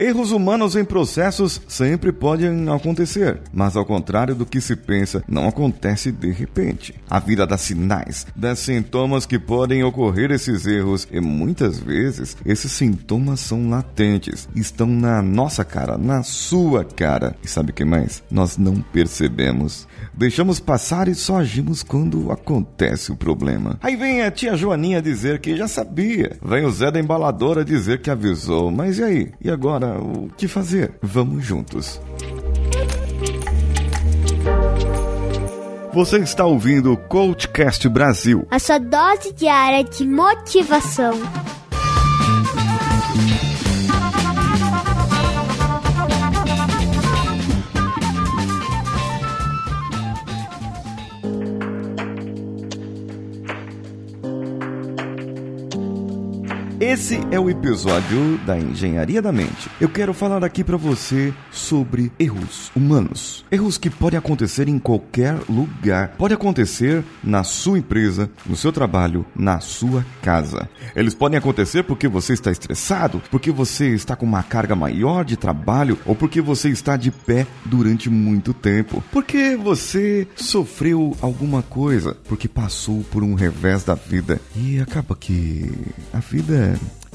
Erros humanos em processos sempre podem acontecer, mas ao contrário do que se pensa, não acontece de repente. A vida dá sinais, dá sintomas que podem ocorrer esses erros e muitas vezes esses sintomas são latentes, estão na nossa cara, na sua cara. E sabe o que mais? Nós não percebemos. Deixamos passar e só agimos quando acontece o problema. Aí vem a tia Joaninha dizer que já sabia. Vem o Zé da embaladora dizer que avisou. Mas e aí? E agora? O que fazer? Vamos juntos. Você está ouvindo o Coachcast Brasil a sua dose diária de motivação. Esse é o episódio da Engenharia da Mente. Eu quero falar aqui para você sobre erros humanos. Erros que podem acontecer em qualquer lugar. Pode acontecer na sua empresa, no seu trabalho, na sua casa. Eles podem acontecer porque você está estressado, porque você está com uma carga maior de trabalho ou porque você está de pé durante muito tempo. Porque você sofreu alguma coisa, porque passou por um revés da vida e acaba que a vida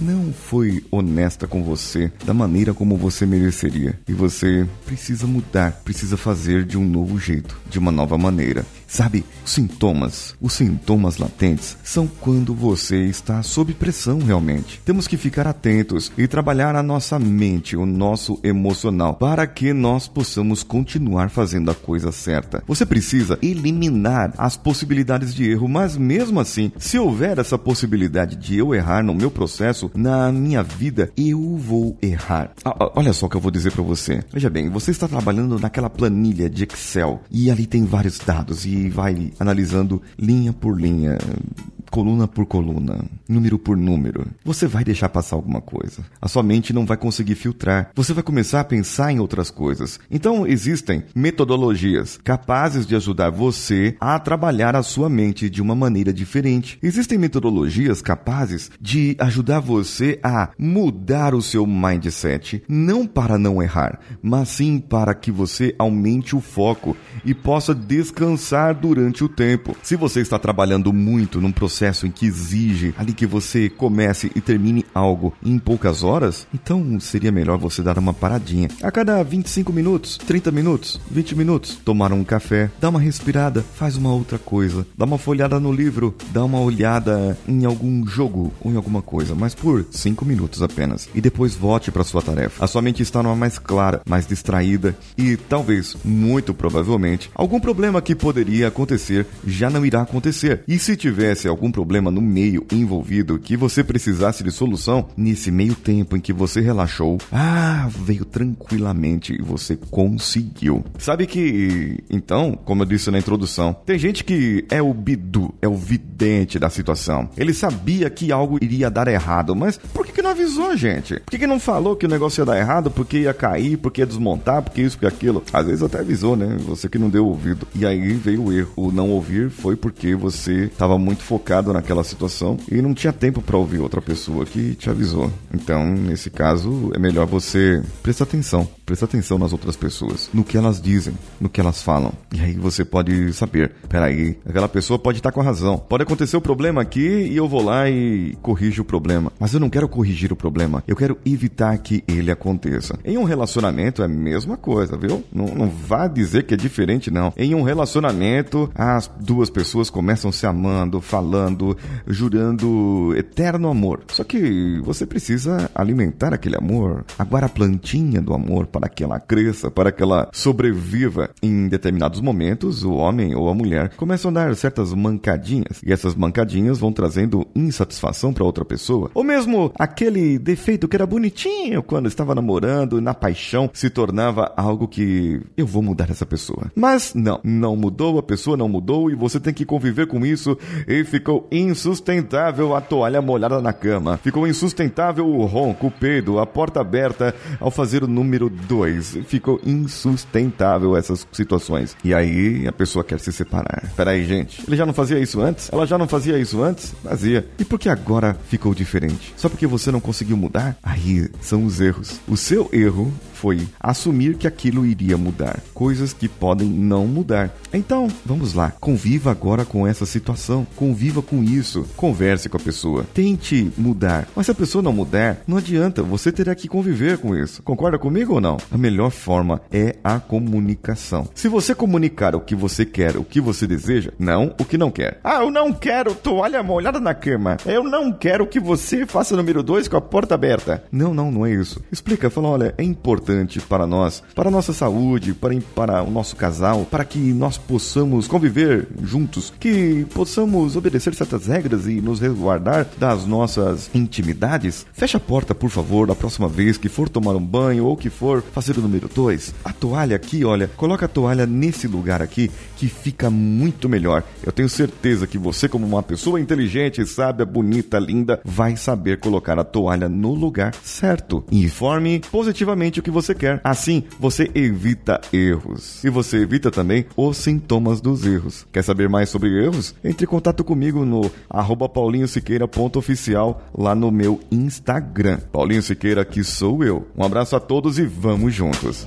não foi honesta com você da maneira como você mereceria. E você precisa mudar, precisa fazer de um novo jeito, de uma nova maneira. Sabe, sintomas, os sintomas latentes são quando você está sob pressão realmente. Temos que ficar atentos e trabalhar a nossa mente, o nosso emocional, para que nós possamos continuar fazendo a coisa certa. Você precisa eliminar as possibilidades de erro, mas mesmo assim, se houver essa possibilidade de eu errar no meu processo, na minha vida, eu vou errar. Ah, olha só o que eu vou dizer para você. Veja bem, você está trabalhando naquela planilha de Excel e ali tem vários dados e vai analisando linha por linha, coluna por coluna, número por número, você vai deixar passar alguma coisa. A sua mente não vai conseguir filtrar. Você vai começar a pensar em outras coisas. Então, existem metodologias capazes de ajudar você a trabalhar a sua mente de uma maneira diferente. Existem metodologias capazes de ajudar você a mudar o seu mindset, não para não errar, mas sim para que você aumente o foco e possa descansar durante o tempo. Se você está trabalhando muito num processo processo em que exige ali que você comece e termine algo em poucas horas, então seria melhor você dar uma paradinha. A cada 25 minutos, 30 minutos, 20 minutos, tomar um café, dar uma respirada, faz uma outra coisa, dá uma folhada no livro, dá uma olhada em algum jogo ou em alguma coisa, mas por 5 minutos apenas. E depois volte para sua tarefa. A sua mente está numa mais clara, mais distraída e talvez, muito provavelmente, algum problema que poderia acontecer já não irá acontecer. E se tivesse algum algum problema no meio envolvido que você precisasse de solução, nesse meio tempo em que você relaxou, ah, veio tranquilamente e você conseguiu. Sabe que, então, como eu disse na introdução, tem gente que é o bidu, é o vidente da situação. Ele sabia que algo iria dar errado, mas por que, que não avisou, gente? Por que, que não falou que o negócio ia dar errado, porque ia cair, porque ia desmontar, porque isso, porque aquilo? Às vezes até avisou, né? Você que não deu ouvido. E aí veio o erro. O não ouvir foi porque você estava muito focado naquela situação e não tinha tempo para ouvir outra pessoa que te avisou. Então, nesse caso, é melhor você prestar atenção, prestar atenção nas outras pessoas, no que elas dizem, no que elas falam. E aí você pode saber, peraí, aquela pessoa pode estar com a razão. Pode acontecer o problema aqui e eu vou lá e corrijo o problema. Mas eu não quero corrigir o problema, eu quero evitar que ele aconteça. Em um relacionamento é a mesma coisa, viu? Não, não vá dizer que é diferente, não. Em um relacionamento, as duas pessoas começam se amando, falando, jurando eterno amor. Só que você precisa alimentar aquele amor, aguar a plantinha do amor que ela cresça, para que ela sobreviva. Em determinados momentos, o homem ou a mulher começam a dar certas mancadinhas, e essas mancadinhas vão trazendo insatisfação para outra pessoa. Ou mesmo aquele defeito que era bonitinho quando estava namorando na paixão se tornava algo que eu vou mudar essa pessoa. Mas não, não mudou, a pessoa não mudou e você tem que conviver com isso e ficou insustentável a toalha molhada na cama. Ficou insustentável o ronco, o peido, a porta aberta ao fazer o número dois. Ficou insustentável essas situações. E aí a pessoa quer se separar. Peraí, gente. Ele já não fazia isso antes? Ela já não fazia isso antes? Fazia. E por que agora ficou diferente? Só porque você não conseguiu mudar? Aí são os erros. O seu erro foi assumir que aquilo iria mudar, coisas que podem não mudar. Então, vamos lá, conviva agora com essa situação, conviva com isso, converse com a pessoa, tente mudar. Mas se a pessoa não mudar, não adianta, você terá que conviver com isso. Concorda comigo ou não? A melhor forma é a comunicação. Se você comunicar o que você quer, o que você deseja, não o que não quer. Ah, eu não quero toalha molhada na cama. Eu não quero que você faça número 2 com a porta aberta. Não, não, não é isso. Explica, fala, olha, é importante importante para nós, para a nossa saúde, para, para o nosso casal, para que nós possamos conviver juntos, que possamos obedecer certas regras e nos resguardar das nossas intimidades. Feche a porta, por favor, da próxima vez que for tomar um banho ou que for fazer o número 2. A toalha aqui, olha, coloca a toalha nesse lugar aqui que fica muito melhor. Eu tenho certeza que você, como uma pessoa inteligente, sábia, bonita, linda, vai saber colocar a toalha no lugar certo. Informe positivamente o que você você quer. Assim, você evita erros. E você evita também os sintomas dos erros. Quer saber mais sobre erros? Entre em contato comigo no arroba paulinhosiqueira.oficial lá no meu Instagram. Paulinho Siqueira, que sou eu. Um abraço a todos e vamos juntos.